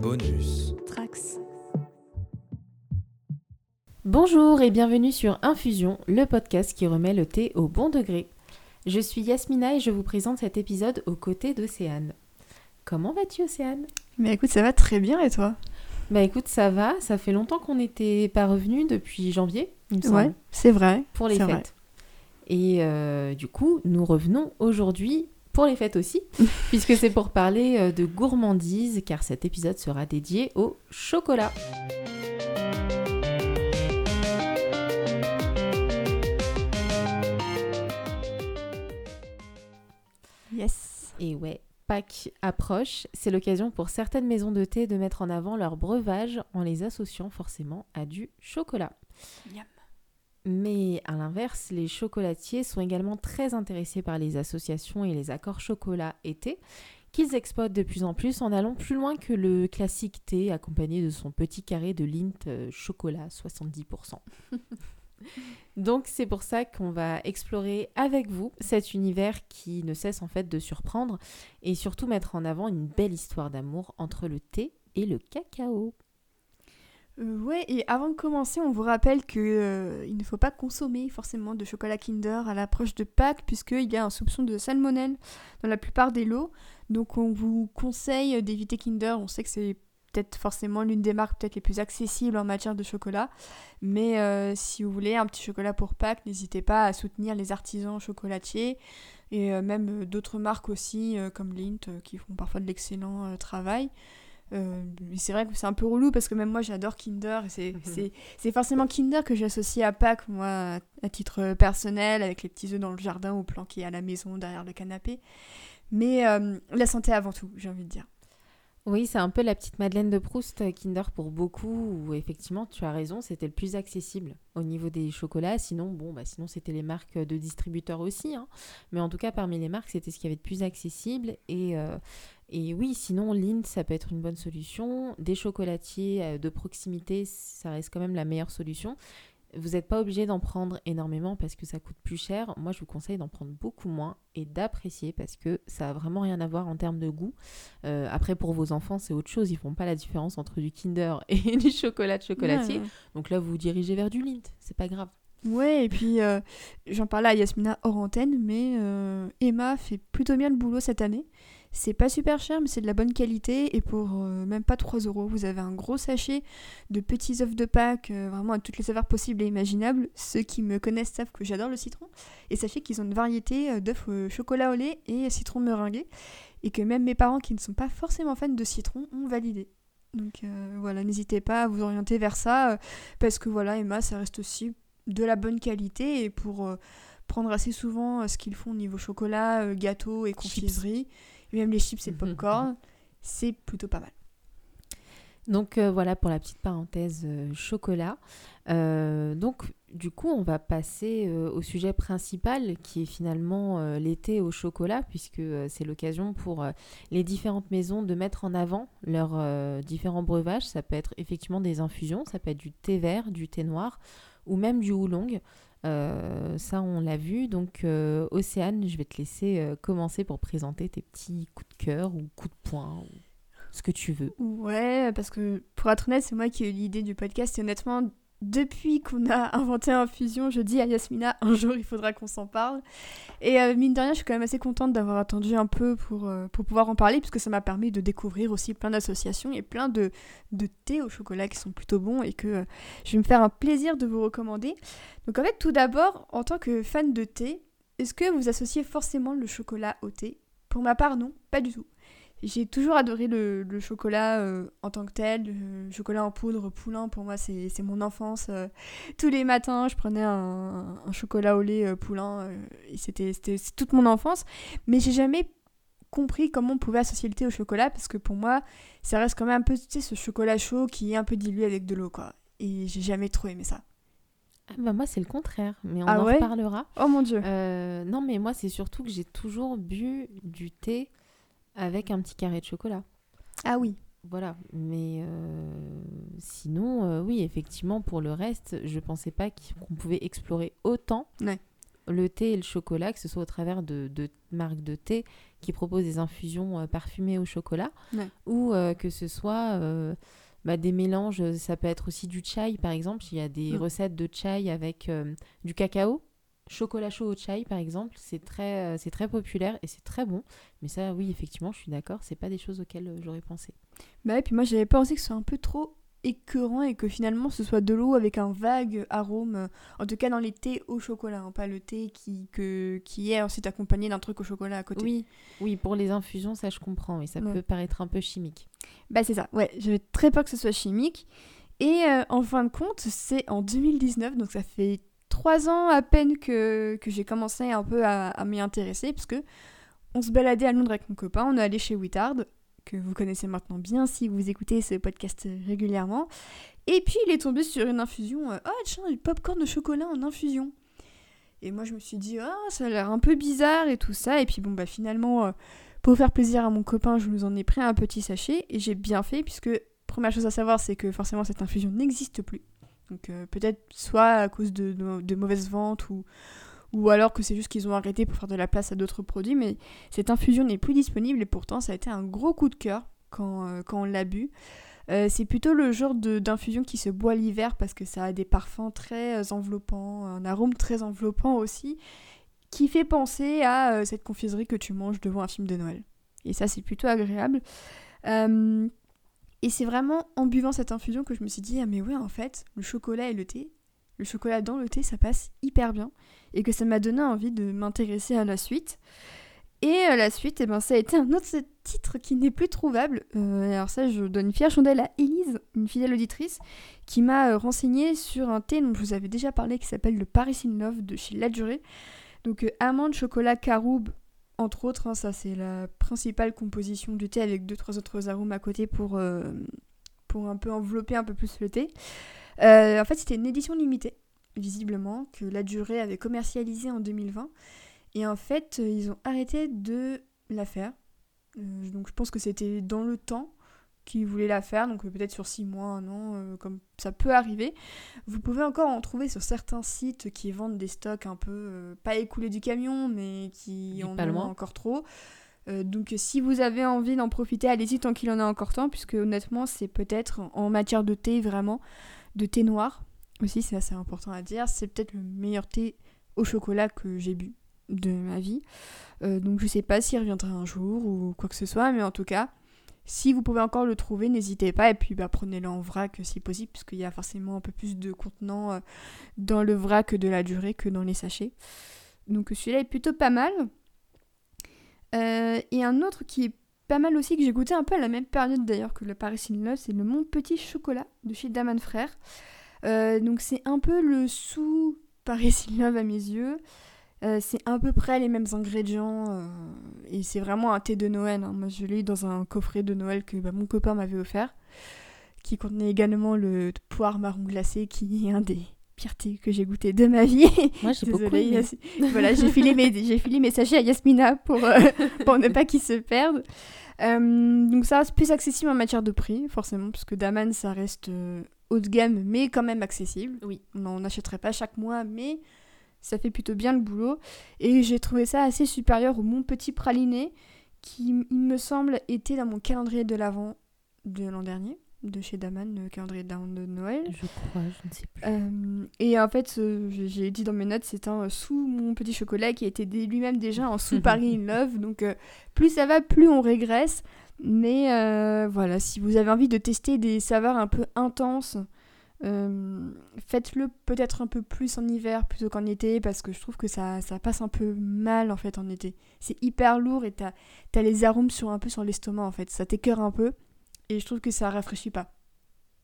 Bonus. Trax. Bonjour et bienvenue sur Infusion, le podcast qui remet le thé au bon degré. Je suis Yasmina et je vous présente cet épisode aux côtés d'Océane. Comment vas-tu Océane Mais écoute, ça va très bien et toi? Bah écoute, ça va, ça fait longtemps qu'on n'était pas revenu depuis janvier, il me semble, Ouais, c'est vrai. pour les fêtes. vrai. Et euh, du coup, nous revenons aujourd'hui pour les fêtes aussi, puisque c'est pour parler euh, de gourmandise, car cet épisode sera dédié au chocolat. Yes. Et ouais, Pâques approche, c'est l'occasion pour certaines maisons de thé de mettre en avant leurs breuvages en les associant forcément à du chocolat. Mais à l'inverse, les chocolatiers sont également très intéressés par les associations et les accords chocolat et thé qu'ils exploitent de plus en plus en allant plus loin que le classique thé accompagné de son petit carré de Lindt euh, chocolat 70%. Donc c'est pour ça qu'on va explorer avec vous cet univers qui ne cesse en fait de surprendre et surtout mettre en avant une belle histoire d'amour entre le thé et le cacao. Euh, ouais, et avant de commencer, on vous rappelle que euh, il ne faut pas consommer forcément de chocolat Kinder à l'approche de Pâques, puisqu'il y a un soupçon de salmonelle dans la plupart des lots. Donc on vous conseille d'éviter Kinder. On sait que c'est peut-être forcément l'une des marques peut-être les plus accessibles en matière de chocolat. Mais euh, si vous voulez un petit chocolat pour Pâques, n'hésitez pas à soutenir les artisans chocolatiers et euh, même d'autres marques aussi, comme Lindt, euh, qui font parfois de l'excellent travail. Euh, c'est vrai que c'est un peu relou parce que même moi j'adore Kinder et c'est, forcément Kinder que j'associe à Pâques, moi à, titre personnel, avec les petits œufs dans le jardin ou planqués à la maison derrière le canapé. Mais euh, la santé avant tout, j'ai envie de dire. Oui, c'est un peu la petite Madeleine de Proust euh, Kinder pour beaucoup, où effectivement, tu as raison, c'était le plus accessible au niveau des chocolats. Sinon, bon, bah, sinon c'était les marques de distributeurs aussi. hein. Mais en tout cas, parmi les marques, c'était ce qu'il y avait de plus accessible. Et, euh, et oui, sinon, Lindt, ça peut être une bonne solution. Des chocolatiers euh, de proximité, ça reste quand même la meilleure solution. Vous n'êtes pas obligé d'en prendre énormément parce que ça coûte plus cher. Moi, je vous conseille d'en prendre beaucoup moins et d'apprécier parce que ça a vraiment rien à voir en termes de goût. Euh, après, pour vos enfants, c'est autre chose. Ils font pas la différence entre du Kinder et du chocolat de chocolatier. Ouais, Donc là, vous vous dirigez vers du Lindt. C'est pas grave. Ouais, et puis euh, j'en parlais à Yasmina hors antenne, mais euh, Emma fait plutôt bien le boulot cette année. C'est pas super cher, mais c'est de la bonne qualité. Et pour euh, même pas 3 euros, vous avez un gros sachet de petits œufs de Pâques, euh, vraiment à toutes les saveurs possibles et imaginables. Ceux qui me connaissent savent que j'adore le citron. Et sachez qu'ils ont une variété euh, d'œufs au chocolat au lait et citron meringué. Et que même mes parents qui ne sont pas forcément fans de citron ont validé. Donc euh, voilà, n'hésitez pas à vous orienter vers ça. parce que voilà, Emma, ça reste aussi de la bonne qualité. Et pour prendre assez souvent ce qu'ils font au niveau chocolat, euh, gâteau et confiserie, et même les chips et le popcorn, c'est plutôt pas mal. Donc euh, voilà pour la petite parenthèse euh, chocolat. Euh, donc du coup, on va passer au sujet principal qui est finalement l'été au chocolat, puisque c'est l'occasion pour les différentes maisons de mettre en avant leurs différents breuvages. Ça peut être effectivement des infusions, ça peut être du thé vert, du thé noir ou même du oolong. Euh, ça, on l'a vu. Donc, euh, Océane, je vais te laisser euh, commencer pour présenter tes petits coups de cœur ou coups de poing, ou ce que tu veux. Ouais, parce que pour être honnête, c'est moi qui ai eu l'idée du podcast. Et honnêtement, depuis qu'on a inventé Infusion, je dis à Yasmina, un jour il faudra qu'on s'en parle. Et euh, mine de rien, je suis quand même assez contente d'avoir attendu un peu pour, euh, pour pouvoir en parler, puisque ça m'a permis de découvrir aussi plein d'associations et plein de, de thés au chocolat qui sont plutôt bons et que euh, je vais me faire un plaisir de vous recommander. Donc en fait, tout d'abord, en tant que fan de thé, est-ce que vous associez forcément le chocolat au thé? Pour ma part, non, pas du tout. J'ai toujours adoré le, le chocolat euh, en tant que tel, le chocolat en poudre, poulain, pour moi c'est mon enfance. euh. tous les matins, je prenais un, un chocolat au lait euh, poulain, euh, et c'était toute mon enfance. Mais j'ai jamais compris comment on pouvait associer le thé au chocolat, parce que pour moi, ça reste quand même un peu, tu sais, ce chocolat chaud qui est un peu dilué avec de l'eau, quoi. Et j'ai jamais trop aimé ça. Ah bah moi, c'est le contraire, mais on Ah en ouais? reparlera. Oh mon dieu Euh, non, mais moi, c'est surtout que j'ai toujours bu du thé avec un petit carré de chocolat. Ah oui Voilà, mais euh, sinon, euh, oui, effectivement, pour le reste, je pensais pas qu'on pouvait explorer autant Ouais. le thé et le chocolat, que ce soit au travers de, de marques de thé qui proposent des infusions euh, parfumées au chocolat, Ouais. ou euh, que ce soit bah, des mélanges, ça peut être aussi du chai par exemple, il y a des Mm. recettes de chai avec du cacao, chocolat chaud au chai par exemple, c'est très, euh, c'est très populaire et c'est très bon, mais ça oui effectivement je suis d'accord, c'est pas des choses auxquelles euh, j'aurais pensé. Bah et puis moi j'avais pensé que ce soit un peu trop écœurant et que finalement ce soit de l'eau avec un vague arôme, euh, en tout cas dans les thés au chocolat, hein, pas le thé qui, que, qui est ensuite accompagné d'un truc au chocolat à côté. Oui, oui, pour les infusions, ça je comprends, et ça Ouais. peut paraître un peu chimique. Bah c'est ça, ouais, j'avais très peur que ce soit chimique. Et euh, en fin de compte, c'est en 2019, donc ça fait trois ans à peine que, que j'ai commencé un peu à, m'y intéresser, parce on se baladait à Londres avec mon copain, on est allé chez Wittard, que vous connaissez maintenant bien si vous écoutez ce podcast régulièrement. Et puis il est tombé sur une infusion, euh, ah tiens, du popcorn de chocolat en infusion. Et moi je me suis dit, ah ça a l'air un peu bizarre et tout ça. Et puis bon bah finalement, euh, pour faire plaisir à mon copain, je nous en ai pris un petit sachet et j'ai bien fait puisque première chose à savoir c'est que forcément cette infusion n'existe plus. Donc euh, peut-être soit à cause de, de- mauvaises ventes ou, ou alors que c'est juste qu'ils ont arrêté pour faire de la place à d'autres produits, mais cette infusion n'est plus disponible et pourtant ça a été un gros coup de cœur quand, euh, quand on l'a bu. Euh, c'est plutôt le genre d'infusion qui se boit l'hiver parce que ça a des parfums très enveloppants, un arôme très enveloppant aussi, qui fait penser à cette confiserie que tu manges devant un film de Noël. Et ça, c'est plutôt agréable. Et c'est vraiment en buvant cette infusion que je me suis dit, ah mais ouais, en fait, le chocolat et le thé, le chocolat dans le thé, ça passe hyper bien. Et que ça m'a donné envie de m'intéresser à la suite. Et euh, la suite, eh ben, ça a été un autre titre qui n'est plus trouvable. Euh, alors ça, je donne une fière chandelle à Elise, une fidèle auditrice, qui m'a euh, renseigné sur un thé dont je vous avais déjà parlé, qui s'appelle le Paris in Love de chez La. Donc euh, amande, chocolat, caroube, entre autres, hein, ça c'est la principale composition du thé avec deux trois autres arômes à côté pour, euh, pour un peu envelopper un peu plus le thé. Euh, en fait, c'était une édition limitée, visiblement, que La Durée avait commercialisée en 2020. Et en fait, euh, ils ont arrêté de la faire. Donc je pense que c'était dans le temps qu'ils voulaient la faire, donc euh, peut-être sur 6 mois, un an, euh, comme ça peut arriver. Vous pouvez encore en trouver sur certains sites qui vendent des stocks un peu, euh, pas écoulés du camion, mais qui en pas ont loin. encore trop. Euh, donc si vous avez envie d'en profiter, allez-y tant qu'il en a encore temps, puisque honnêtement c'est peut-être en matière de thé vraiment, de thé noir aussi, c'est assez important à dire, c'est peut-être le meilleur thé au chocolat que j'ai bu de ma vie. Euh, donc je sais pas s'il reviendra un jour ou quoi que ce soit, mais en tout cas, si vous pouvez encore le trouver, n'hésitez pas, et puis bah, prenez-le en vrac si possible, puisqu'il y a forcément un peu plus de contenant euh, dans le vrac de la durée que dans les sachets. Donc celui-là est plutôt pas mal. Euh, et un autre qui est pas mal aussi, que j'ai goûté un peu à la même période d'ailleurs que le Paris in Love, c'est le Mon Petit Chocolat de chez Daman Frères. Euh, donc c'est un peu le sous Paris in à mes yeux. Euh, c'est à peu près les mêmes ingrédients euh, et c'est vraiment un thé de Noël. hein. Moi je l'ai eu dans un coffret de Noël que bah, mon copain m'avait offert qui contenait également le poire marron glacé qui est un des pires thés que j'ai goûté de ma vie. Moi j'ai beaucoup aimé. Voilà, j'ai filé, mes, j'ai filé mes sachets à Yasmina pour, euh, pour ne pas qu'ils se perdent. Donc ça reste plus accessible en matière de prix, forcément, parce que Daman, ça reste haut de gamme, mais quand même accessible. Oui. On n'en achèterait pas chaque mois, mais ça fait plutôt bien le boulot. Et j'ai trouvé ça assez supérieur au Mon Petit Praliné, qui, il me semble, était dans mon calendrier de l'Avent de l'an dernier, de chez Daman, le calendrier de Noël. Je crois, je ne sais plus. Euh, et en fait, euh, j'ai dit dans mes notes, c'est un euh, sous mon petit chocolat qui dé- lui-même déjà en sous Paris in Love. Donc, euh, plus ça va, plus on régresse. Mais voilà, si vous avez envie de tester des saveurs un peu intenses, euh, faites-le peut-être un peu plus en hiver plutôt qu'en été parce que je trouve que ça, ça passe un peu mal en fait en été. C'est hyper lourd et t'as as les arômes sur un peu sur l'estomac en fait. Ça t'écœure un peu et je trouve que ça rafraîchit pas.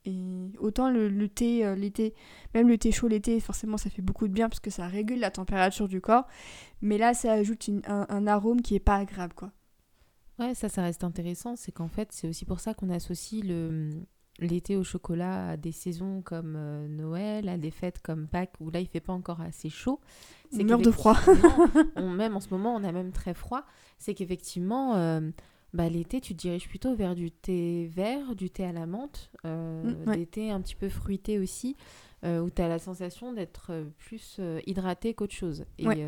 Et autant le, le thé euh, l'été, même le thé chaud l'été, forcément ça fait beaucoup de bien parce que ça régule la température du corps. Mais là ça ajoute un, un arôme qui est pas agréable quoi. Ouais, ça, ça reste intéressant. C'est qu'en fait, c'est aussi pour ça qu'on associe le l'été au chocolat à des saisons comme euh, Noël, à des fêtes comme Pâques où là il fait pas encore assez chaud. On meurt de froid. on, même en ce moment, on a même très froid. C'est qu'effectivement, euh, bah, l'été, tu te diriges plutôt vers du thé vert, du thé à la menthe, euh, Mm, ouais. des thés un petit peu fruités aussi, où tu as la sensation d'être plus hydraté qu'autre chose. Et Ouais.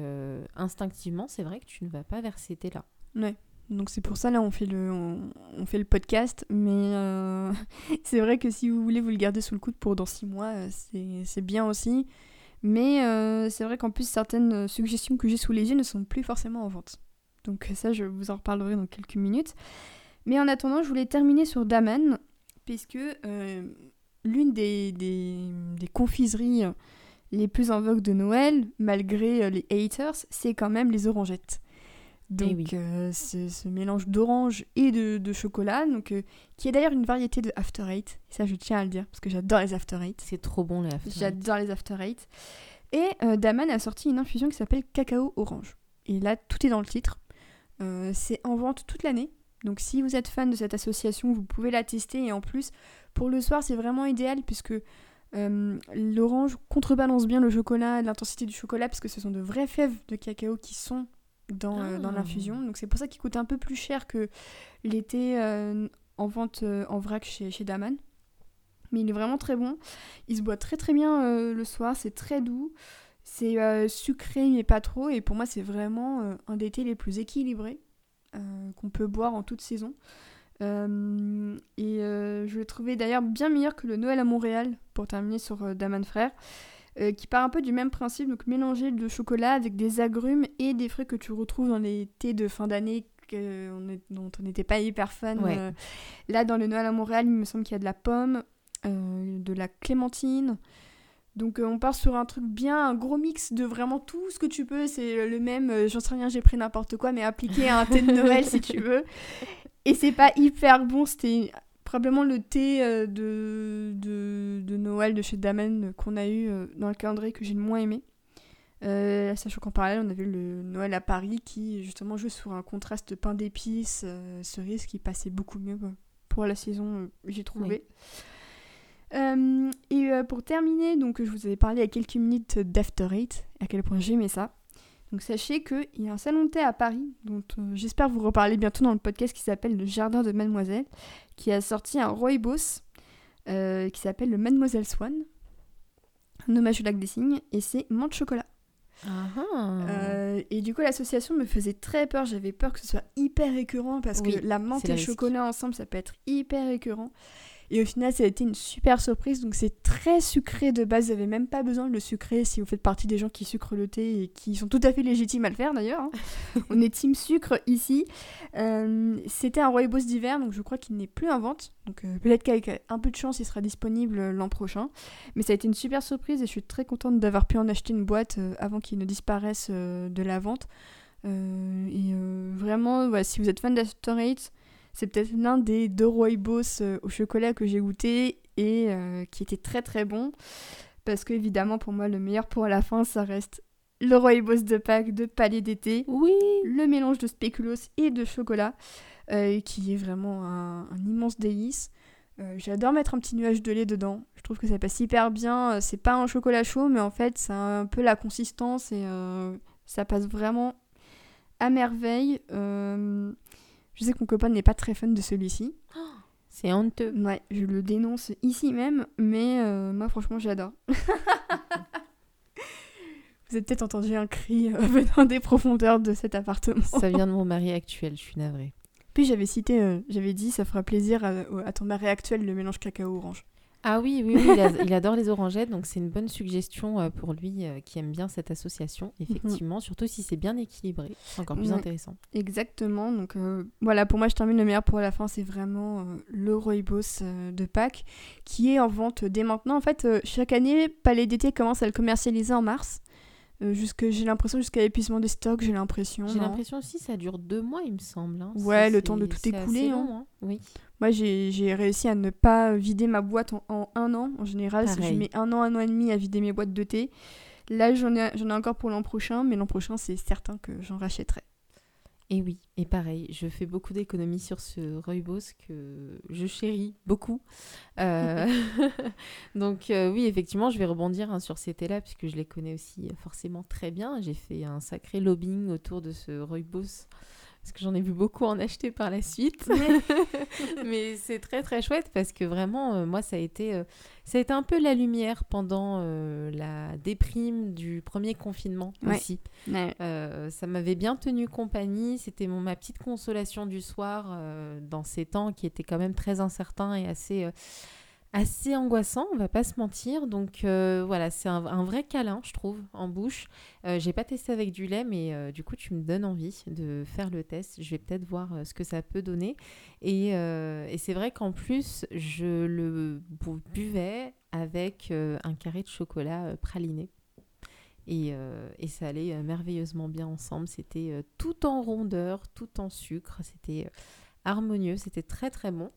instinctivement, c'est vrai que tu ne vas pas vers ces thés-là. Ouais. Donc c'est pour ça là on fait le on, fait le podcast, mais euh, c'est vrai que si vous voulez vous le garder sous le coude pour dans six mois, euh, c'est bien aussi. Mais euh, c'est vrai qu'en plus certaines suggestions que j'ai sous les yeux ne sont plus forcément en vente. Donc ça je vous en reparlerai dans quelques minutes. Mais en attendant je voulais terminer sur Daman puisque l'une des, des, des confiseries les plus en vogue de Noël, malgré les haters, c'est quand même les orangettes. Donc, Eh oui. euh, c'est ce mélange d'orange et de, de chocolat, donc, euh, qui est d'ailleurs une variété de After Eight. Ça, je tiens à le dire, parce que j'adore les After Eight. C'est trop bon, les After Eight. J'adore les After Eight. Et euh, Daman a sorti une infusion qui s'appelle Cacao Orange. Et là, tout est dans le titre. C'est en vente toute l'année. Donc, si vous êtes fan de cette association, vous pouvez la tester. Et en plus, pour le soir, c'est vraiment idéal, puisque euh, l'orange contrebalance bien le chocolat, l'intensité du chocolat, parce que ce sont de vraies fèves de cacao qui sont dans, euh, dans Ah. l'infusion. Donc, c'est pour ça qu'il coûte un peu plus cher que l'été euh, en vente euh, en vrac chez, chez Daman. Mais il est vraiment très bon. Il se boit très très bien le soir, c'est très doux. C'est sucré mais pas trop. Et pour moi, c'est vraiment un des thés les plus équilibrés qu'on peut boire en toute saison. Euh, et euh, je l'ai trouvé d'ailleurs bien meilleur que le Noël à Montréal, pour terminer sur euh, Daman Frère, euh, qui part un peu du même principe, donc mélanger de chocolat avec des agrumes et des fruits que tu retrouves dans les thés de fin d'année dont on n'était pas hyper fan. Ouais. Euh, là, dans le Noël à Montréal, il me semble qu'il y a de la pomme, euh, de la clémentine. Donc euh, on part sur un truc bien, un gros mix de vraiment tout ce que tu peux. C'est le même, j'en sais rien, j'ai pris n'importe quoi, mais appliqué à un thé de Noël si tu veux. Et c'est pas hyper bon, c'était probablement le thé euh, de, de, de Noël de chez Damen qu'on a eu euh, dans le calendrier que j'ai le moins aimé. Euh, sachant qu'en parallèle, on avait le Noël à Paris qui justement jouait sur un contraste pain d'épices, euh, cerise qui passait beaucoup mieux pour la saison, j'ai trouvé. Euh, et pour terminer, donc je vous avais parlé il y a quelques minutes d'After Eight, à quel point j'aimais ça. Donc sachez qu'il y a un salon de thé à Paris, dont euh, j'espère vous reparler bientôt dans le podcast qui s'appelle Le Jardin de Mademoiselle, qui a sorti un rooibos euh, qui s'appelle le Mademoiselle Swan, un hommage au lac des cygnes, et c'est menthe chocolat. Euh, et du coup, l'association me faisait très peur. J'avais peur que ce soit hyper écœurant parce Oui, que la menthe et le chocolat ensemble, ça peut être hyper écœurant. Et au final, ça a été une super surprise. Donc, c'est très sucré de base. Vous n'avez même pas besoin de le sucrer si vous faites partie des gens qui sucrent le thé et qui sont tout à fait légitimes à le faire d'ailleurs. hein. On est team sucre ici. Euh, C'était un rooibos d'hiver, donc je crois qu'il n'est plus en vente. Donc, euh, peut-être qu'avec un peu de chance, il sera disponible euh, l'an prochain. Mais ça a été une super surprise et je suis très contente d'avoir pu en acheter une boîte avant qu'il ne disparaisse de la vente. Euh, et vraiment, si vous êtes fan d'After Eight, c'est peut-être l'un des deux rooibos euh, au chocolat que j'ai goûté et euh, qui était très très bon. Parce que évidemment, pour moi, le meilleur pour la fin, ça reste le rooibos de Pâques de Palais d'été Oui. le mélange de spéculoos et de chocolat, euh, qui est vraiment un, un immense délice. Euh, J'adore mettre un petit nuage de lait dedans. Je trouve que ça passe hyper bien. C'est pas un chocolat chaud, mais en fait, ça a un peu la consistance et ça passe vraiment à merveille. Euh, je sais que mon copain n'est pas très fan de celui-ci. C'est honteux. Ouais, je le dénonce ici même, mais euh, moi, franchement, j'adore. Vous avez peut-être entendu un cri euh, venant des profondeurs de cet appartement. Ça vient de mon mari actuel, je suis navrée. Puis j'avais cité, euh, j'avais dit, ça fera plaisir à, à ton mari actuel le mélange cacao-orange. Ah oui, oui, oui il, a- il adore les orangettes, donc c'est une bonne suggestion euh, pour lui euh, qui aime bien cette association, effectivement, surtout si c'est bien équilibré, c'est encore plus Ouais. intéressant. Exactement, donc euh, voilà, pour moi je termine le meilleur pour la fin, c'est vraiment euh, le rooibos euh, de Pâques, qui est en vente dès maintenant. En fait, chaque année, Palais d'été commence à le commercialiser en mars. Jusque, j'ai l'impression jusqu'à l'épuisement des stocks, j'ai l'impression. J'ai l'impression aussi ça dure deux mois, il me semble. hein. Ouais, le temps de tout écouler, hein. hein. Oui. Moi, j'ai réussi à ne pas vider ma boîte en, en un an. En général, si je mets un an, un an et demi à vider mes boîtes de thé. Là, j'en ai, j'en ai encore pour l'an prochain, mais l'an prochain, c'est certain que j'en rachèterai. Et oui, et pareil, je fais beaucoup d'économies sur ce rooibos que je chéris beaucoup. Euh, Donc euh, oui, effectivement, je vais rebondir hein, sur ces thés-là puisque je les connais aussi euh, forcément très bien. J'ai fait un sacré lobbying autour de ce rooibos parce que j'en ai vu beaucoup en acheter par la suite. Mais c'est très très chouette parce que vraiment, euh, moi, ça a été, euh, ça a été un peu la lumière pendant euh, la déprime du premier confinement aussi. ça m'avait bien tenu compagnie. C'était ma petite consolation du soir dans ces temps qui étaient quand même très incertains et assez assez angoissant, on va pas se mentir. Donc euh, voilà, c'est un, vrai câlin, je trouve, en bouche. Euh, j'ai pas testé avec du lait, mais euh, du coup, tu me donnes envie de faire le test. Je vais peut-être voir ce que ça peut donner. Et, et c'est vrai qu'en plus, je le buvais avec un carré de chocolat praliné. Et, et, ça allait merveilleusement bien ensemble. C'était tout en rondeur, tout en sucre. C'était harmonieux, c'était très très bon.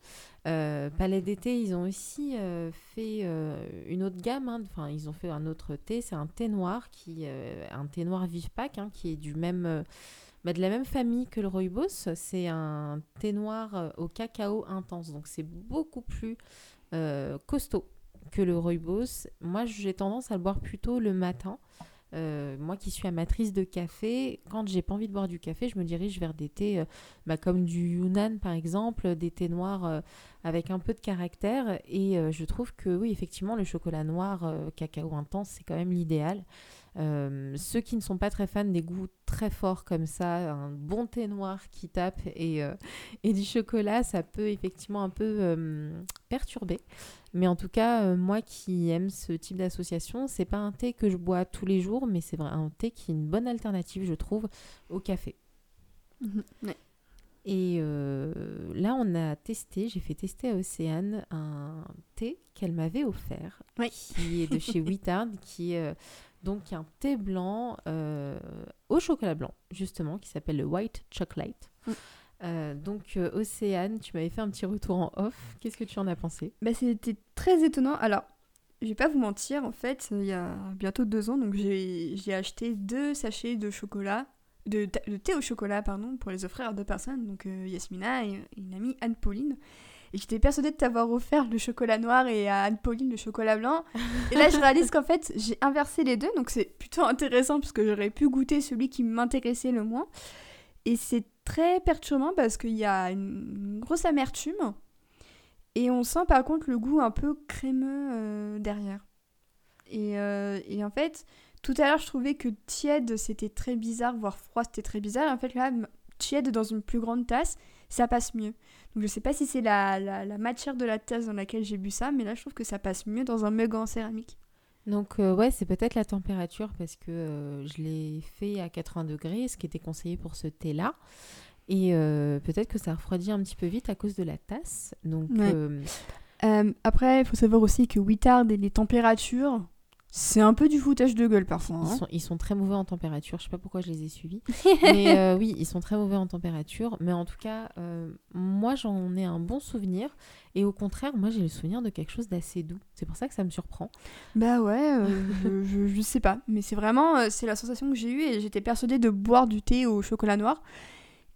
Euh, Palais d'été, ils ont aussi euh, fait euh, une autre gamme, hein. enfin ils ont fait un autre thé, c'est un thé noir, qui, un thé noir vif pack, hein, qui est du même, bah, de la même famille que le rooibos. C'est un thé noir au cacao intense, donc c'est beaucoup plus costaud que le rooibos. Moi j'ai tendance à le boire plutôt le matin. Euh, moi qui suis amatrice de café, quand j'ai pas envie de boire du café, je me dirige vers des thés euh, bah, comme du Yunnan par exemple, des thés noirs euh, avec un peu de caractère. Et je trouve que oui, effectivement, le chocolat noir cacao intense, c'est quand même l'idéal. Euh, ceux qui ne sont pas très fans des goûts très forts comme ça, un bon thé noir qui tape et, euh, et du chocolat, ça peut effectivement un peu euh, perturber. Mais en tout cas, moi qui aime ce type d'association, c'est pas un thé que je bois tous les jours, mais c'est un thé qui est une bonne alternative, je trouve, au café. Mhm. Et là, on a testé, j'ai fait tester à Océane un thé qu'elle m'avait offert, qui est de chez Wittard, qui est donc, un thé blanc euh, au chocolat blanc, justement, qui s'appelle le White Chocolate. Mm. Euh, donc, euh, Océane, tu m'avais fait un petit retour en off. Qu'est-ce que tu en as pensé? Bah, C'était très étonnant. Alors, je vais pas vous mentir, en fait, il y a bientôt deux ans, donc j'ai acheté deux sachets de chocolat, de, thé au chocolat, pardon, pour les offrir à deux personnes, donc Yasmina et une amie Anne-Pauline et j'étais persuadée de t'avoir offert le chocolat noir et à Anne-Pauline le chocolat blanc. Et là, je réalise qu'en fait, j'ai inversé les deux, donc c'est plutôt intéressant parce que j'aurais pu goûter celui qui m'intéressait le moins. Et c'est très perturbant parce qu'il y a une grosse amertume et on sent par contre le goût un peu crémeux euh, derrière. Et, euh, et, en fait, tout à l'heure, je trouvais que tiède, c'était très bizarre, voire froid, c'était très bizarre. En fait, là, tiède dans une plus grande tasse, ça passe mieux. Donc je sais pas si c'est la, la, matière de la tasse dans laquelle j'ai bu ça, mais là je trouve que ça passe mieux dans un mug en céramique. Donc euh, ouais, c'est peut-être la température parce que euh, je l'ai fait à 80 degrés, ce qui était conseillé pour ce thé-là. Et euh, peut-être que ça refroidit un petit peu vite à cause de la tasse. Donc après, il faut savoir aussi que Wittard et les températures, c'est un peu du foutage de gueule parfois. Ils, hein. sont, ils, sont, très mauvais en température. Je sais pas pourquoi je les ai suivis. mais euh, oui, ils sont très mauvais en température. Mais en tout cas, euh, moi j'en ai un bon souvenir. Et au contraire, moi j'ai le souvenir de quelque chose d'assez doux. C'est pour ça que ça me surprend. Bah ouais, euh, je, je, sais pas. Mais c'est vraiment c'est la sensation que j'ai eue. Et j'étais persuadée de boire du thé au chocolat noir.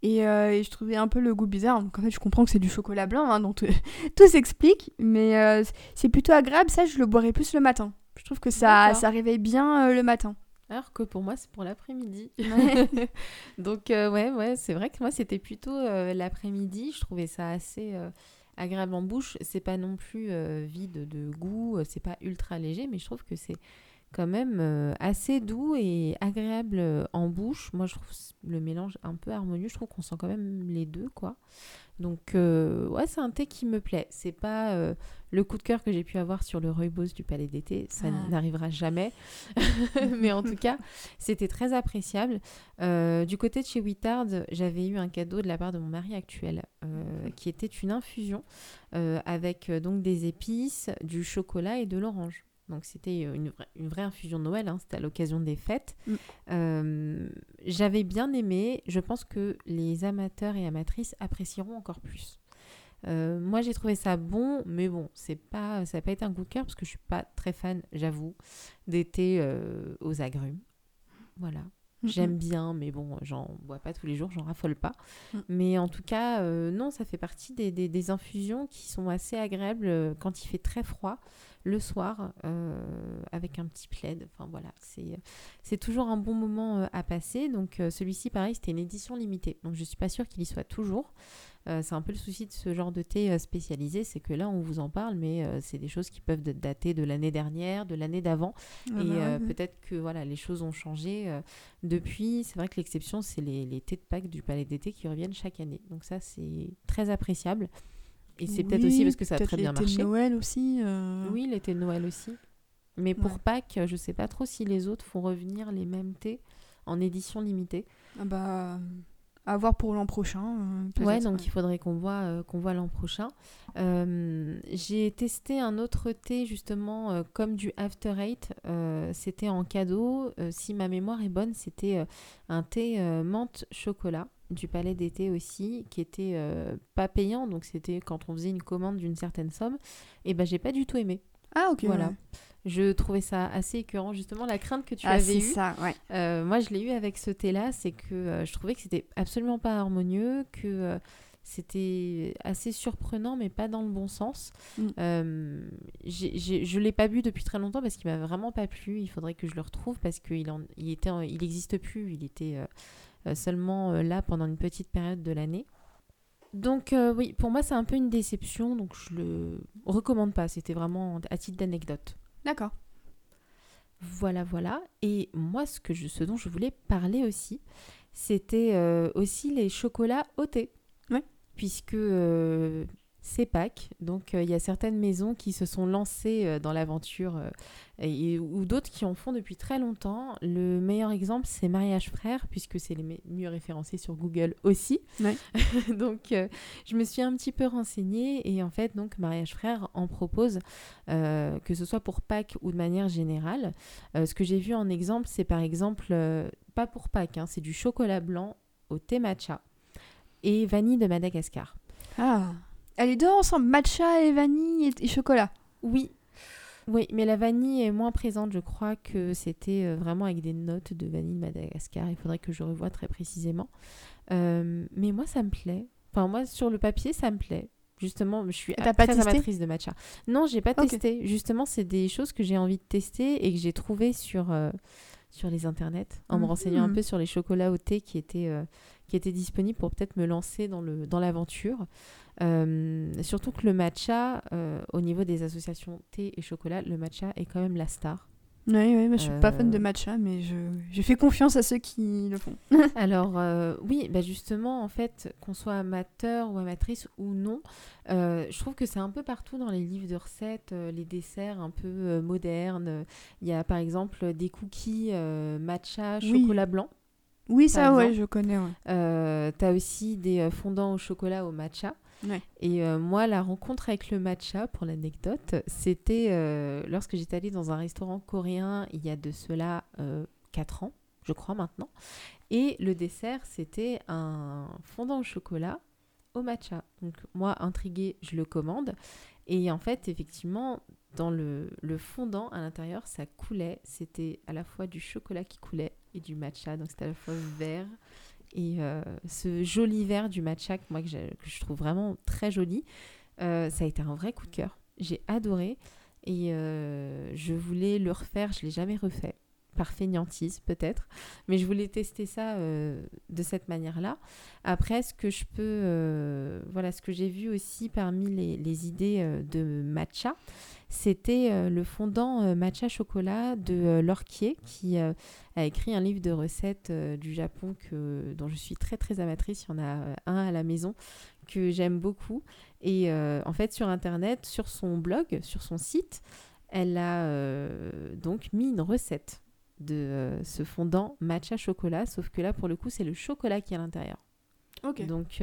Et, et, je trouvais un peu le goût bizarre. Donc en fait, je comprends que c'est du chocolat blanc, hein, donc tout s'explique. Mais c'est plutôt agréable. Ça, je le boirais plus le matin. Je trouve que ça, ça réveille bien euh, le matin. Alors que pour moi, c'est pour l'après-midi. Donc, euh, ouais, ouais, c'est vrai que moi, c'était plutôt euh, l'après-midi. Je trouvais ça assez agréable en bouche. C'est pas non plus vide de goût, c'est pas ultra léger, mais je trouve que c'est quand même assez doux et agréable en bouche. Moi, je trouve le mélange un peu harmonieux. Je trouve qu'on sent quand même les deux, quoi. Donc, euh, ouais, c'est un thé qui me plaît. C'est pas euh, le coup de cœur que j'ai pu avoir sur le rooibos du Palais d'été. Ça ah. n'arrivera jamais. Mais en tout cas, c'était très appréciable. Euh, du côté de chez Wittard, j'avais eu un cadeau de la part de mon mari actuel qui était une infusion avec donc des épices, du chocolat et de l'orange. Donc c'était euh, une, une, vraie infusion de Noël, hein, c'était à l'occasion des fêtes. Mm. Euh, j'avais bien aimé, je pense que les amateurs et amatrices apprécieront encore plus. Euh, moi j'ai trouvé ça bon, mais bon, c'est pas, ça n'a pas été un coup de cœur parce que je suis pas très fan, j'avoue, d'été aux agrumes. Voilà. Mm, J'aime bien, mais bon, j'en bois pas tous les jours, j'en raffole pas. Mm. Mais en tout cas, non, ça fait partie des, des, infusions qui sont assez agréables quand il fait très froid le soir euh, avec un petit plaid. Enfin voilà, c'est toujours un bon moment à passer. Donc celui-ci, pareil, c'était une édition limitée. Donc je suis pas sûre qu'il y soit toujours. Euh, c'est un peu le souci de ce genre de thé euh, spécialisé, c'est que là on vous en parle, mais euh, c'est des choses qui peuvent dater de l'année dernière, de l'année d'avant, ah et bah peut-être que voilà les choses ont changé depuis. C'est vrai que l'exception c'est les, les, thés de Pâques du Palais d'été qui reviennent chaque année, donc ça c'est très appréciable. Et c'est peut-être aussi parce que ça a très bien marché. L'été de Noël aussi. Oui, l'été de Noël aussi. Mais pour Pâques, je sais pas trop si les autres font revenir les mêmes thés en édition limitée. Ah bah à voir pour l'an prochain. Euh, ouais, donc il faudrait qu'on voit, euh, qu'on voit l'an prochain. Euh, j'ai testé un autre thé justement comme du After Eight. c'était en cadeau. si ma mémoire est bonne, c'était un thé menthe chocolat du palais d'été aussi, qui était pas payant. Donc c'était quand on faisait une commande d'une certaine somme. Et ben j'ai pas du tout aimé. Ah ok. Voilà. Je trouvais ça assez écœurant, justement, la crainte que tu ah, avais eue. ça, ouais. Euh, moi, je l'ai eu avec ce thé-là, c'est que euh, je trouvais que c'était absolument pas harmonieux, que euh, c'était assez surprenant, mais pas dans le bon sens. Mm. je l'ai pas bu depuis très longtemps parce qu'il m'a vraiment pas plu. Il faudrait que je le retrouve parce qu'il il était, il existe plus. Il était seulement là pendant une petite période de l'année. Donc oui, pour moi c'est un peu une déception, donc je le recommande pas. C'était vraiment à titre d'anecdote. D'accord. Voilà, voilà. Et moi, ce, que je, ce dont je voulais parler aussi, c'était euh, aussi les chocolats au thé. Ouais. Puisque euh, c'est Pâques. Donc, euh, il y a certaines maisons qui se sont lancées euh, dans l'aventure euh, et, ou d'autres qui en font depuis très longtemps. Le meilleur exemple, c'est Mariage Frère, puisque c'est les mieux référencés sur Google aussi. donc, je me suis un petit peu renseignée et en fait, donc, Mariage Frère en propose, que ce soit pour Pâques ou de manière générale. ce que j'ai vu en exemple, c'est par exemple, pas pour Pâques, hein, c'est du chocolat blanc au thé matcha et vanille de Madagascar. Ah les deux ensemble, matcha et vanille et, chocolat. Oui. Oui, mais la vanille est moins présente. Je crois que c'était euh, vraiment avec des notes de vanille Madagascar. Il faudrait que je revoie très précisément. Euh, mais moi, ça me plaît. Enfin, moi, sur le papier, ça me plaît. Justement, je suis très amatrice de matcha. Non, j'ai pas testé. Justement, c'est des choses que j'ai envie de tester et que j'ai trouvé sur, euh, sur les internets en me renseignant un mhm. peu sur les chocolats au thé qui étaient, qui étaient disponibles pour peut-être me lancer dans l'aventure. Dans euh, surtout que le matcha, euh, au niveau des associations thé et chocolat, le matcha est quand même la star. Oui, oui, moi je suis pas fan de euh, matcha, mais je, je, fais confiance à ceux qui le font. Alors, oui, bah justement, en fait, qu'on soit amateur ou amatrice ou non, je trouve que c'est un peu partout dans les livres de recettes, les desserts un peu modernes. Il y a par exemple des cookies matcha chocolat blanc. Oui, ça, ouais, je connais. Ouais. tu as aussi des fondants au chocolat au matcha. Et euh, moi, la rencontre avec le matcha, pour l'anecdote, c'était euh, lorsque j'étais allée dans un restaurant coréen il y a de cela euh, 4 ans, je crois maintenant. Et le dessert, c'était un fondant au chocolat au matcha. Donc moi, intriguée, je le commande. Et en fait, effectivement, dans le, le fondant à l'intérieur, ça coulait. C'était à la fois du chocolat qui coulait et du matcha. Donc c'était à la fois vert et euh, ce joli verre du matcha, moi, que, je trouve vraiment très joli, euh, ça a été un vrai coup de cœur. J'ai adoré. Et euh, je voulais le refaire, je l'ai jamais refait par fainéantise peut-être, mais je voulais tester ça de cette manière-là. Après, ce que je peux, voilà, ce que j'ai vu aussi parmi les idées de matcha, c'était euh, le fondant euh, matcha chocolat de euh, Lorquier qui a écrit un livre de recettes du Japon que, dont je suis très très amatrice. Il y en a un à la maison que j'aime beaucoup. Et en fait, sur Internet, sur son blog, sur son site, elle a donc mis une recette de ce fondant matcha chocolat, sauf que là, pour le coup, c'est le chocolat qui est à l'intérieur. Ok. Donc,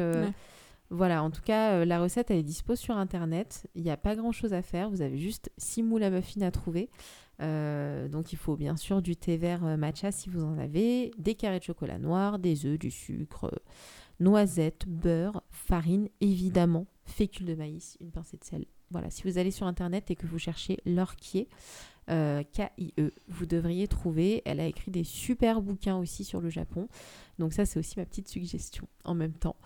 voilà, en tout cas, euh, la recette, elle est dispo sur Internet. Il n'y a pas grand-chose à faire. Vous avez juste 6 moules à muffins à trouver. Euh, donc, il faut bien sûr du thé vert euh, matcha si vous en avez, des carrés de chocolat noir, des œufs, du sucre, noisettes, beurre, farine, évidemment, fécule de maïs, une pincée de sel. Voilà, si vous allez sur Internet et que vous cherchez l'orquier, K-I-E. Vous devriez trouver. Elle a écrit des super bouquins aussi sur le Japon. Donc ça, c'est aussi ma petite suggestion en même temps.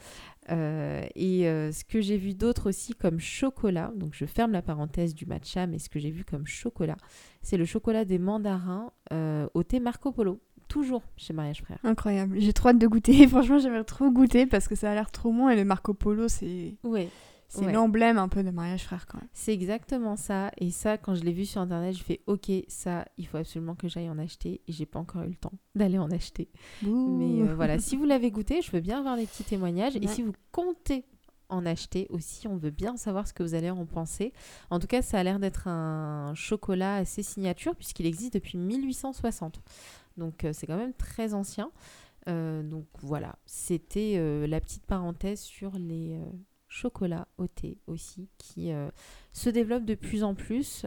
et ce que j'ai vu d'autre aussi comme chocolat, donc je ferme la parenthèse du matcha, mais ce que j'ai vu comme chocolat, c'est le chocolat des mandarins au thé Marco Polo toujours chez Mariage Frère. Incroyable. J'ai trop hâte de goûter. Franchement, j'aimerais trop goûter parce que ça a l'air trop bon et le Marco Polo, c'est. Ouais. C'est l'emblème un peu de mariage frère quand même. C'est exactement ça. Et ça, quand je l'ai vu sur internet, je fais ok, ça, il faut absolument que j'aille en acheter. Et j'ai pas encore eu le temps d'aller en acheter. Mais euh, voilà, si vous l'avez goûté, je veux bien avoir les petits témoignages. Et si vous comptez en acheter aussi, on veut bien savoir ce que vous allez en penser. En tout cas, ça a l'air d'être un chocolat assez signature puisqu'il existe depuis 1860. Donc euh, c'est quand même très ancien. Euh, donc voilà, c'était la petite parenthèse sur les chocolats au thé aussi qui se développent de plus en plus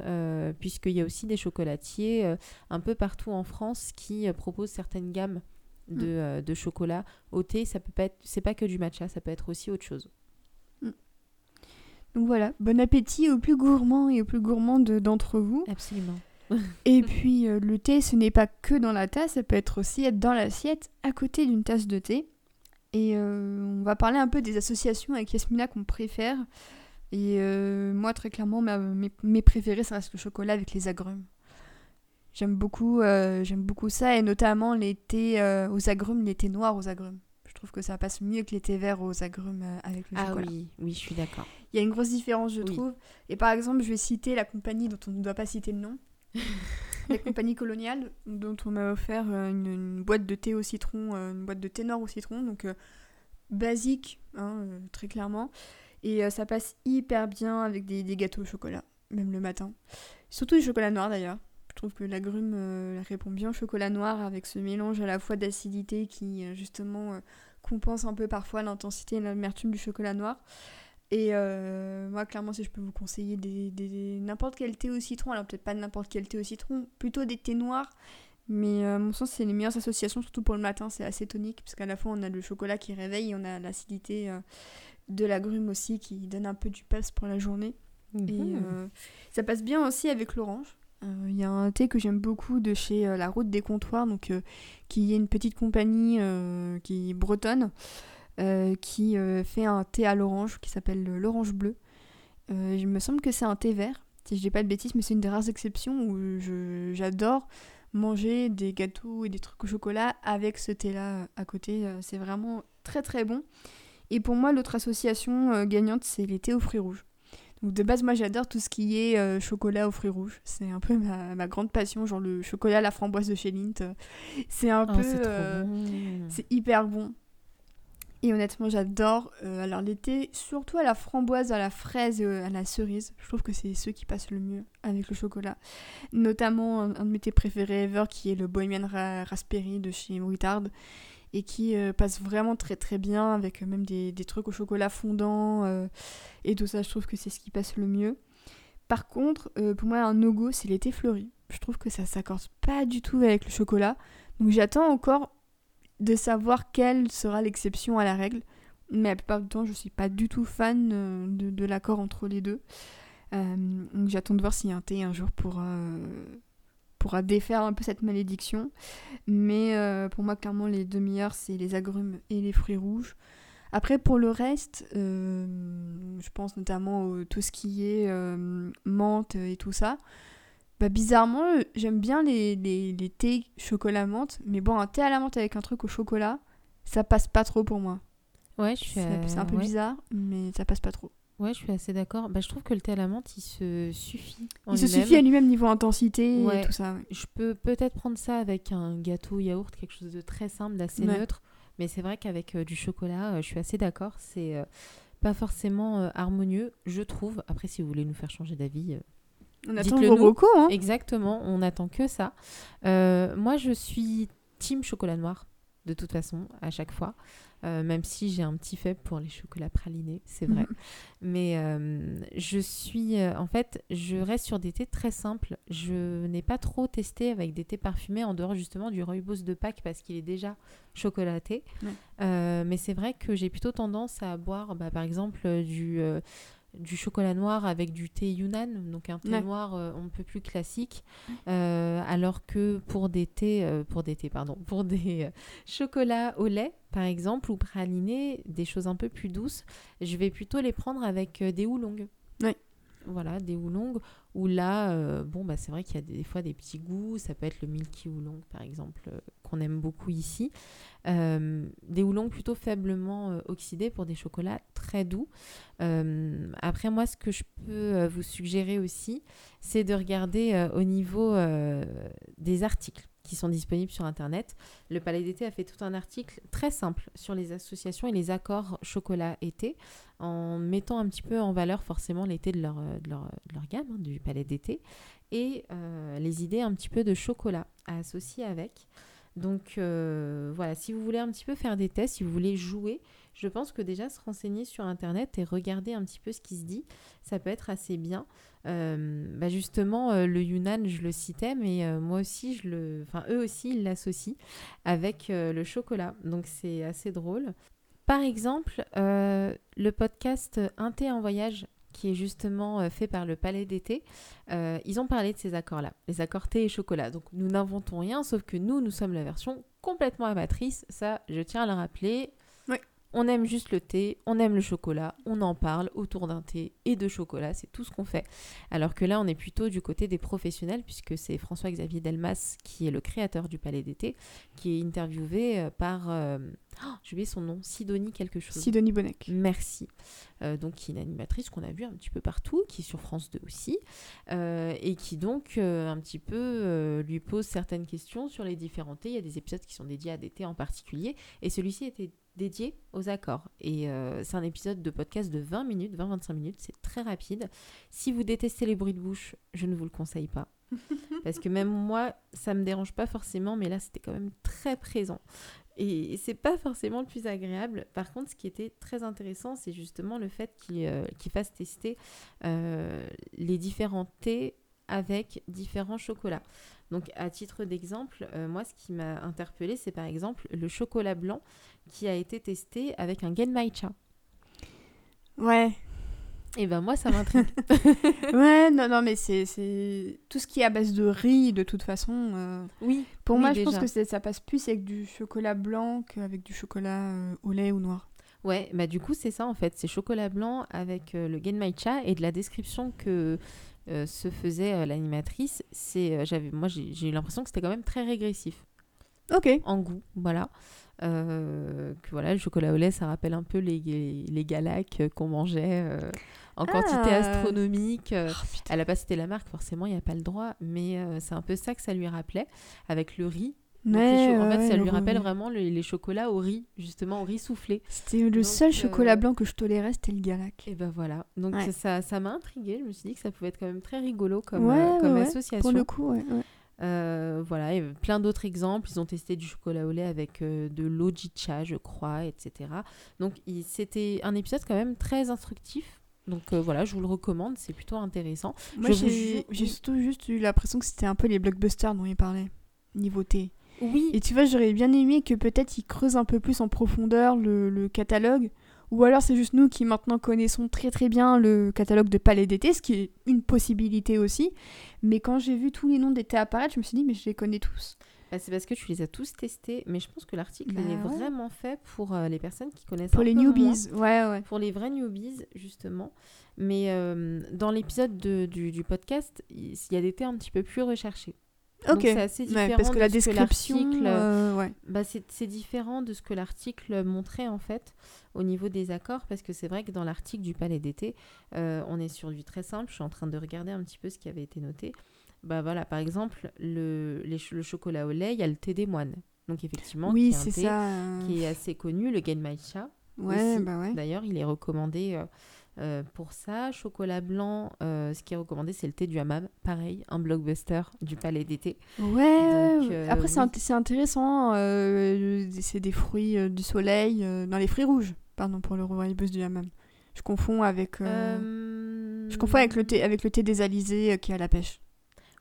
puisqu'il y a aussi des chocolatiers un peu partout en France qui proposent certaines gammes de, mm. de chocolat au thé. Ça peut pas être, c'est pas que du matcha, ça peut être aussi autre chose. Mm. Donc voilà, bon appétit aux plus gourmands et aux plus gourmandes d'entre vous. Absolument. et puis euh, le thé, ce n'est pas que dans la tasse, ça peut être aussi être dans l'assiette à côté d'une tasse de thé. Et euh, on va parler un peu des associations avec Yasmina qu'on préfère. Et euh, moi, très clairement, mes, mes, préférés, ça reste le chocolat avec les agrumes. J'aime beaucoup, j'aime beaucoup ça, et notamment les thés aux agrumes, les thés noirs aux agrumes. Je trouve que ça passe mieux que les thés verts aux agrumes avec le ah chocolat. Oui, oui, je suis d'accord. Il y a une grosse différence, je trouve. Et par exemple, je vais citer la compagnie dont on ne doit pas citer le nom. la compagnie coloniale, dont on m'a offert euh, une, boîte de thé au citron, euh, une boîte de thé noir au citron, donc euh, basique, hein, très clairement. Et ça passe hyper bien avec des, gâteaux au chocolat, même le matin. Surtout du chocolat noir d'ailleurs. Je trouve que l'agrume répond bien au chocolat noir avec ce mélange à la fois d'acidité qui justement compense un peu parfois l'intensité et l'amertume du chocolat noir. Et euh, moi, clairement, si je peux vous conseiller des, n'importe quel thé au citron, alors peut-être pas n'importe quel thé au citron, plutôt des thés noirs. Mais euh, à mon sens, c'est les meilleures associations, surtout pour le matin, c'est assez tonique, parce qu'à la fois, on a le chocolat qui réveille, et on a l'acidité euh, de l'agrume aussi qui donne un peu du peps pour la journée. Et mhm. ça passe bien aussi avec l'orange. Il y a un thé que j'aime beaucoup de chez La Route des Comptoirs, donc, qui est une petite compagnie qui est bretonne. Euh, qui euh, fait un thé à l'orange qui s'appelle l'orange bleu. Euh, il me semble que c'est un thé vert, si je dis pas de bêtises, mais c'est une des rares exceptions où j'adore manger des gâteaux et des trucs au chocolat avec ce thé-là à côté. C'est vraiment très très bon. Et pour moi, l'autre association gagnante, c'est les thés aux fruits rouges. Donc de base, moi j'adore tout ce qui est chocolat aux fruits rouges. C'est un peu ma, grande passion, genre le chocolat à la framboise de chez Lindt. C'est un oh, peu. C'est hyper bon. Honnêtement, j'adore. Euh, alors l'été, surtout à la framboise, à la fraise et à la cerise. Je trouve que c'est ceux qui passent le mieux avec le chocolat. Notamment un, de mes thés préférés ever qui est le Bohemian Raspberry de chez Wittard. Et qui euh, passe vraiment très très bien avec euh, même des, trucs au chocolat fondant et tout ça. Je trouve que c'est ce qui passe le mieux. Par contre, pour moi, un no-go, c'est l'été fleuri. Je trouve que ça s'accorde pas du tout avec le chocolat. Donc j'attends encore de savoir quelle sera l'exception à la règle. Mais la plupart du temps, je suis pas du tout fan euh, de, l'accord entre les deux. Euh, j'attends de voir si un thé un jour pourra, pourra défaire un peu cette malédiction. Mais euh, pour moi, clairement, les deux meilleurs, c'est les agrumes et les fruits rouges. Après, pour le reste, je pense notamment à tout ce qui est menthe et tout ça. Bah, bizarrement, j'aime bien les, les, les, thés chocolat menthe, mais bon, un thé à la menthe avec un truc au chocolat, ça passe pas trop pour moi. Ouais, je suis. C'est un peu bizarre, mais ça passe pas trop. Ouais, je suis assez d'accord. Bah, je trouve que le thé à la menthe, il se suffit. il se suffit à lui-même niveau intensité et tout ça. Je peux peut-être prendre ça avec un gâteau yaourt, quelque chose de très simple, d'assez neutre. Mais c'est vrai qu'avec euh, du chocolat, euh, je suis assez d'accord. C'est euh, pas forcément harmonieux, je trouve. Après, si vous voulez nous faire changer d'avis, on attend vos vocaux, hein Exactement, on attend que ça. Euh, moi, je suis team chocolat noir, de toute façon, à chaque fois. Euh, même si j'ai un petit faible pour les chocolats pralinés, c'est vrai. Mais euh, je suis, en fait, je reste sur des thés très simples. Je n'ai pas trop testé avec des thés parfumés en dehors justement du rooibos de Pâques parce qu'il est déjà chocolaté. mais c'est vrai que j'ai plutôt tendance à boire, bah, par exemple, du du chocolat noir avec du thé Yunnan, donc un thé Ouais. noir euh, on ne peut plus classique, Euh, alors que pour des thés, euh, pour des thés, pardon, pour des euh, chocolats au lait, par exemple, ou pralinés, des choses un peu plus douces, je vais plutôt les prendre avec des oolongs. Voilà, des oolongs, où là, euh, bon, bah, c'est vrai qu'il y a des, fois des petits goûts, ça peut être le milky oolong, par exemple, euh, qu'on aime beaucoup ici. Euh, des oolongs plutôt faiblement oxydés pour des chocolats très doux. Après, moi, ce que je peux vous suggérer aussi, c'est de regarder au niveau des articles qui sont disponibles sur Internet. Le Palais d'été a fait tout un article très simple sur les associations et les accords chocolat-été, en mettant un petit peu en valeur forcément l'été de leur, de leur gamme, hein, du Palais d'été, et euh, les idées un petit peu de chocolat à associer avec. Donc euh, voilà, si vous voulez un petit peu faire des tests, si vous voulez jouer, je pense que déjà se renseigner sur Internet et regarder un petit peu ce qui se dit, ça peut être assez bien. Euh, bah justement, euh, le Yunnan, je le citais, mais euh, moi aussi, je le... enfin, eux aussi, ils l'associent avec le chocolat. Donc c'est assez drôle. Par exemple, le podcast Un thé en voyage, qui est justement fait par le Palais d'été, ils ont parlé de ces accords-là, les accords thé et chocolat. Donc nous n'inventons rien, sauf que nous, nous sommes la version complètement amatrice. Ça, je tiens à le rappeler. On aime juste le thé, on aime le chocolat, on en parle autour d'un thé et de chocolat, c'est tout ce qu'on fait. Alors que là, on est plutôt du côté des professionnels, puisque c'est François-Xavier Delmas, qui est le créateur du Palais d'été, qui est interviewé euh, par, euh, oh, j'ai oublié son nom, Sidonie quelque chose. Sidonie Bonnec. Merci. Euh, donc, qui est une animatrice qu'on a vue un petit peu partout, qui est sur France 2 aussi, euh, et qui donc un petit peu lui pose certaines questions sur les différents thés. Il y a des épisodes qui sont dédiés à des thés en particulier, et celui-ci était dédié aux accords. Et euh, c'est un épisode de podcast de 20 minutes, 20-25 minutes, c'est très rapide. Si vous détestez les bruits de bouche, je ne vous le conseille pas. Parce que même moi, ça me dérange pas forcément, mais là, c'était quand même très présent. Et c'est pas forcément le plus agréable. Par contre, ce qui était très intéressant, c'est justement le fait qu'il euh, fasse tester euh, les différents thés avec différents chocolats. Donc, à titre d'exemple, euh, moi, ce qui m'a interpellé, c'est par exemple le chocolat blanc qui a été testé avec un genmaicha. Ouais. Et ben moi, ça m'intrigue. ouais, non, non, mais c'est tout ce qui est à base de riz, de toute façon. euh, oui. Pour oui, moi, je pense que ça passe plus avec du chocolat blanc qu'avec du chocolat euh, au lait ou noir. Ouais, bah du coup, c'est ça en fait. C'est chocolat blanc avec euh, le genmaicha et de la description que euh, se faisait euh, l'animatrice. C'est, euh, j'avais, moi, j'ai eu l'impression que c'était quand même très régressif Ok. en goût, voilà. Que voilà, le chocolat au lait, ça rappelle un peu les, les, les galacs qu'on mangeait en quantité Ah. astronomique. Oh, putain. elle a pas cité la marque, forcément, il n'y a pas le droit, mais c'est un peu ça que ça lui rappelait, avec le riz. Ouais, en fait, ça lui rappelle vraiment le- les chocolats au riz, justement, au riz soufflé. C'était le Donc, seul euh, chocolat blanc que je tolérais, c'était le Galac. Et ben voilà. Donc ça, ça m'a intriguée. Je me suis dit que ça pouvait être quand même très rigolo comme, euh, comme association. Pour le coup, ouais. Euh, voilà, et plein d'autres exemples. Ils ont testé du chocolat au lait avec euh, de l'ojicha, je crois, etc. Donc c'était un épisode quand même très instructif. Donc euh, voilà, je vous le recommande, c'est plutôt intéressant. Moi, vous j'ai oui. surtout juste eu l'impression que c'était un peu les blockbusters dont il parlait, niveau thé. Oui, Et tu vois, j'aurais bien aimé que peut-être ils creusent un peu plus en profondeur le, le catalogue. Ou alors c'est juste nous qui maintenant connaissons très très bien le catalogue de Palais d'été, ce qui est une possibilité aussi. Mais quand j'ai vu tous les noms thés apparaître, je me suis dit, mais je les connais tous. Bah, c'est parce que tu les as tous testés, mais je pense que l'article il est Bah ouais. vraiment fait pour euh, les personnes qui connaissent Pour un les peu moins. newbies, ouais, ouais. pour les vrais newbies, justement. Mais euh, dans l'épisode de- du, du podcast, il il y a des thés un petit peu plus recherchés. Ok. c'est assez Ouais, différent parce que de la ce que description, l'article- euh, ouais. bah, c'est différent de ce que l'article montrait en fait au niveau des accords parce que c'est vrai que dans l'article du Palais d'été, euh, on est sur du très simple. Je suis en train de regarder un petit peu ce qui avait été noté. Bah voilà, par exemple, le, les le chocolat au lait, il y a le thé des moines. Donc effectivement, Oui, c'est thé ça. qui est assez connu, le Genmaicha. Ouais, aussi. bah ouais. D'ailleurs, il est recommandé euh, euh, pour ça. Chocolat blanc, euh, ce qui est recommandé, c'est le thé du hammam. Pareil, un blockbuster du palais d'été. Ouais, Donc, euh, après c'est oui. int- c'est intéressant, c'est des fruits du soleil, dans les fruits rouges, pardon pour le rooibos du hammam. Je confonds avec, je confonds avec le thé, avec le thé des alizés qui est à la pêche.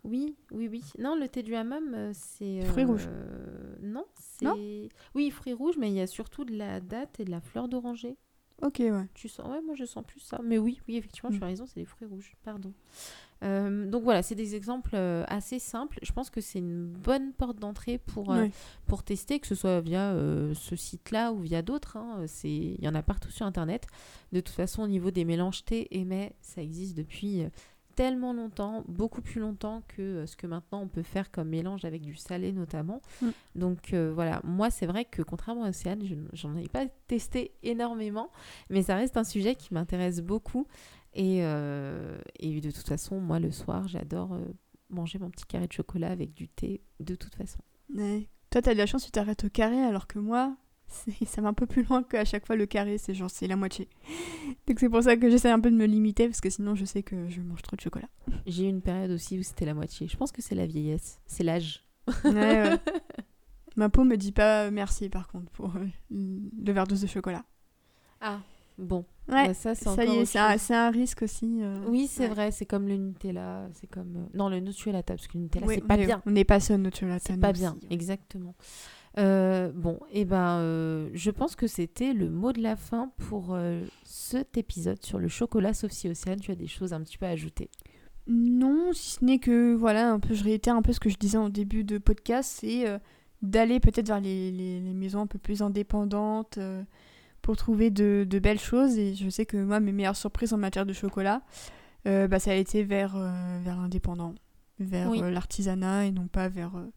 Oui, oui, oui. Non, le thé du hammam, c'est. Fruits rouges. Non, c'est. Non Oui, fruits rouges, mais il y a surtout de la date et de la fleur d'oranger. Ok, ouais. Tu sens Ouais, moi je sens plus ça. Mais oui, oui, effectivement, tu Mm. as raison, c'est des fruits rouges. Pardon. Euh, donc voilà, c'est des exemples euh, assez simples. Je pense que c'est une bonne porte d'entrée pour, euh, pour tester, que ce soit via euh, ce site-là ou via d'autres. hein. Il y en a partout sur Internet. De toute façon, au niveau des mélanges thé et mets, ça existe depuis tellement longtemps, beaucoup plus longtemps que euh, ce que maintenant on peut faire comme mélange avec du salé notamment. Mm. Donc euh, voilà, moi c'est vrai que contrairement à Océane, je n- j'en ai pas testé énormément, mais ça reste un sujet qui m'intéresse beaucoup. Et, euh, et de toute façon, moi le soir, j'adore manger mon petit carré de chocolat avec du thé, de toute façon. Ouais. Toi, t'as de la chance, tu t'arrêtes au carré, alors que moi, ça va un peu plus loin qu'à chaque fois le carré, c'est genre, c'est la moitié. Donc c'est pour ça que j'essaie un peu de me limiter, parce que sinon, je sais que je mange trop de chocolat. J'ai eu une période aussi où c'était la moitié. Je pense que c'est la vieillesse, c'est l'âge. Ouais, ouais. Ma peau me dit pas merci, par contre, pour euh, le verre de chocolat. Ah, bon. Ouais, Bah, ça, c'est ça encore y est, autre c'est un, risque aussi. euh, Oui, c'est ouais. vrai, c'est comme le Nutella, c'est comme... euh, Non, le Nutella, parce que le Nutella, Oui, c'est pas bien. On n'est pas notre chocolat. C'est pas bien, exactement. Euh, bon, et ben, euh, je pense que c'était le mot de la fin pour euh, cet épisode sur le chocolat, sauf si Océane, tu as des choses un petit peu à ajouter. Non, si ce n'est que, voilà, un peu, je réitère un peu ce que je disais en début de podcast, c'est d'aller peut-être vers les, les- les maisons un peu plus indépendantes pour trouver de, de belles choses. Et je sais que moi, mes meilleures surprises en matière de chocolat, bah, ça a été vers, vers l'indépendant, vers Oui. euh, l'artisanat et non pas vers... euh,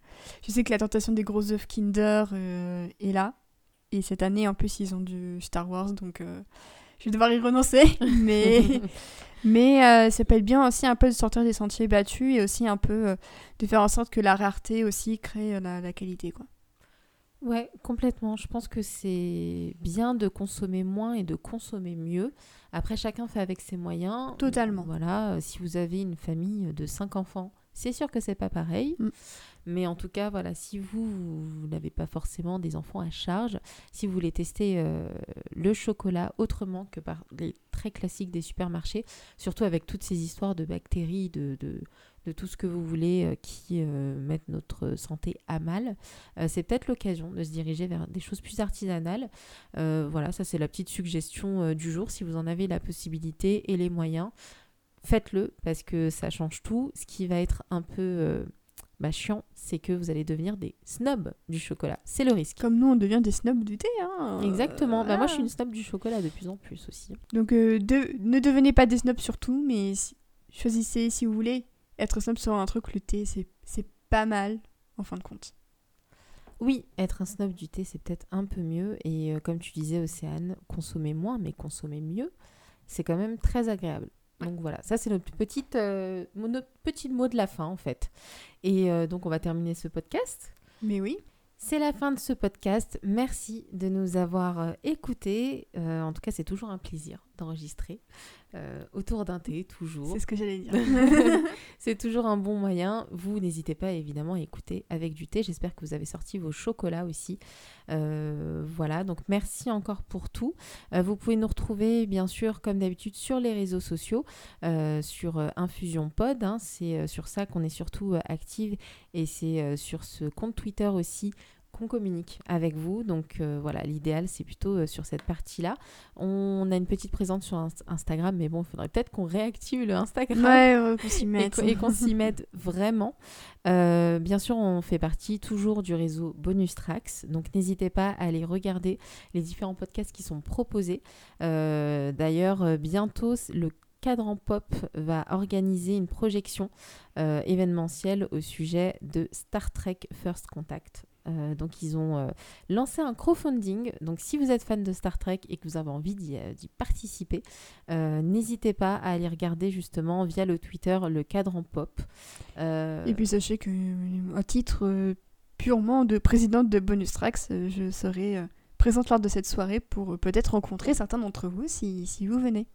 Je sais que la tentation des gros œufs Kinder euh, est là. Et cette année, en plus, ils ont du Star Wars, donc je vais devoir y renoncer. Mais... Mais euh, ça peut être bien aussi un peu de sortir des sentiers battus et aussi un peu euh, de faire en sorte que la rareté aussi crée la, la qualité. Quoi. Ouais, complètement. Je pense que c'est bien de consommer moins et de consommer mieux. Après, chacun fait avec ses moyens. Totalement. Voilà, si vous avez une famille de cinq enfants, c'est sûr que c'est pas pareil. Mm. Mais en tout cas, voilà, si vous, vous n'avez pas forcément des enfants à charge, si vous voulez tester euh, le chocolat autrement que par les très classiques des supermarchés, surtout avec toutes ces histoires de bactéries, de, de, de tout ce que vous voulez euh, qui euh, mettent notre santé à mal, c'est peut-être l'occasion de se diriger vers des choses plus artisanales. Voilà, ça c'est la petite suggestion du jour. Si vous en avez la possibilité et les moyens, faites-le parce que ça change tout. Ce qui va être un peu euh, bah, chiant, c'est que vous allez devenir des snobs du chocolat. C'est le risque. Comme nous, on devient des snobs du thé. Hein. Exactement. Bah, moi, je suis une voilà. snob du chocolat de plus en plus aussi. Donc euh, de- ne devenez pas des snobs surtout, mais si- choisissez si vous voulez être snob sur un truc, le thé, c'est c'est pas mal en fin de compte. Oui, être un snob du thé, c'est peut-être un peu mieux. Et euh, comme tu disais, Océane, consommer moins, mais consommer mieux, c'est quand même très agréable. Donc voilà, ça c'est notre petite, euh, notre petit mot de la fin en fait. Et euh, donc on va terminer ce podcast. Mais oui. C'est la fin de ce podcast. Merci de nous avoir euh, écoutés. Euh, en tout cas, c'est toujours un plaisir d'enregistrer euh, autour d'un thé, toujours. C'est ce que j'allais dire. C'est toujours un bon moyen. Vous n'hésitez pas évidemment à écouter avec du thé. J'espère que vous avez sorti vos chocolats aussi. Euh, voilà, donc merci encore pour tout. Euh, vous pouvez nous retrouver bien sûr comme d'habitude sur les réseaux sociaux, sur Infusion Pod. hein. c'est sur ça qu'on est surtout active et c'est sur ce compte Twitter aussi qu'on communique avec vous. Donc euh, voilà, l'idéal c'est plutôt euh, sur cette partie-là. On a une petite présence sur Inst- Instagram, mais bon, il faudrait peut-être qu'on réactive le Instagram ouais, ouais, qu'on s'y et mette. qu- et qu'on s'y mette vraiment. Euh, bien sûr, on fait partie toujours du réseau Bonus Tracks, donc n'hésitez pas à aller regarder les différents podcasts qui sont proposés. Euh, D'ailleurs, bientôt, le Cadran Pop va organiser une projection euh, événementielle au sujet de Star Trek First Contact. Euh, donc ils ont euh, lancé un crowdfunding. Donc si vous êtes fan de Star Trek et que vous avez envie d'y euh, participer, n'hésitez pas à aller regarder justement via le Twitter le cadran pop. Euh, Et puis sachez que, à titre purement de présidente de Bonus Tracks, je serai présente lors de cette soirée pour peut-être rencontrer certains d'entre vous si, si vous venez.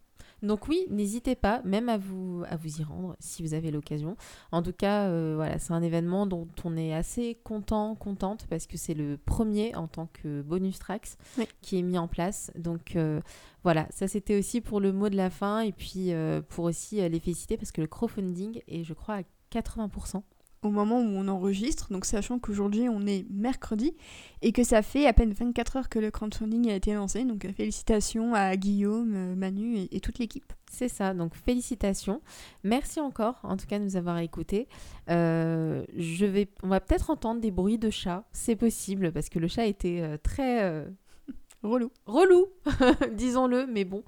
Donc oui, n'hésitez pas même à vous, à vous y rendre si vous avez l'occasion. En tout cas, euh, voilà, c'est un événement dont on est assez content, contente parce que c'est le premier en tant que bonus tracks Oui. qui est mis en place. Donc euh, voilà, ça c'était aussi pour le mot de la fin et puis euh, pour aussi les féliciter parce que le crowdfunding est, je crois, à 80%. Au moment où on enregistre, donc sachant qu'aujourd'hui on est mercredi et que ça fait à peine 24 heures que le crowdfunding a été lancé. Donc félicitations à Guillaume, Manu et, et toute l'équipe. C'est ça, donc félicitations. Merci encore en tout cas de nous avoir écoutés. je vais, on va peut-être entendre des bruits de chat, c'est possible parce que le chat était très relou. Relou, disons-le, mais bon,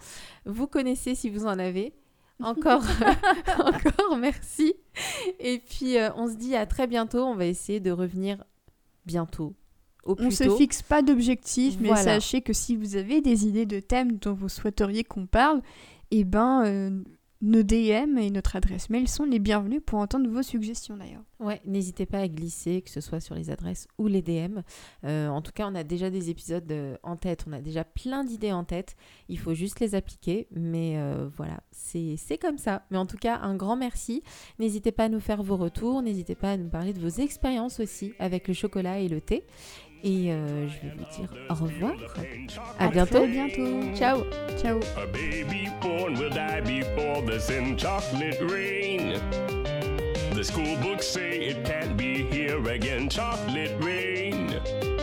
vous connaissez si vous en avez. Encore, encore merci. Et puis, euh, on se dit à très bientôt. On va essayer de revenir bientôt. Au plus on se fixe pas d'objectif, mais sachez que si vous avez des idées de thèmes dont vous souhaiteriez qu'on parle, eh ben, euh, nos DM et notre adresse mail sont les bienvenus pour entendre vos suggestions d'ailleurs. Ouais, n'hésitez pas à glisser, que ce soit sur les adresses ou les DM. Euh, en tout cas, on a déjà des épisodes euh, en tête, on a déjà plein d'idées en tête. Il faut juste les appliquer, mais euh, voilà, c'est comme ça. Mais en tout cas, un grand merci. N'hésitez pas à nous faire vos retours, n'hésitez pas à nous parler de vos expériences aussi avec le chocolat et le thé. Et euh, je vais vous dire au revoir. À bientôt. À bientôt. Ciao. Ciao. A baby born will die before the sin chocolate rain. The school books say it can't be here again. Chocolate rain.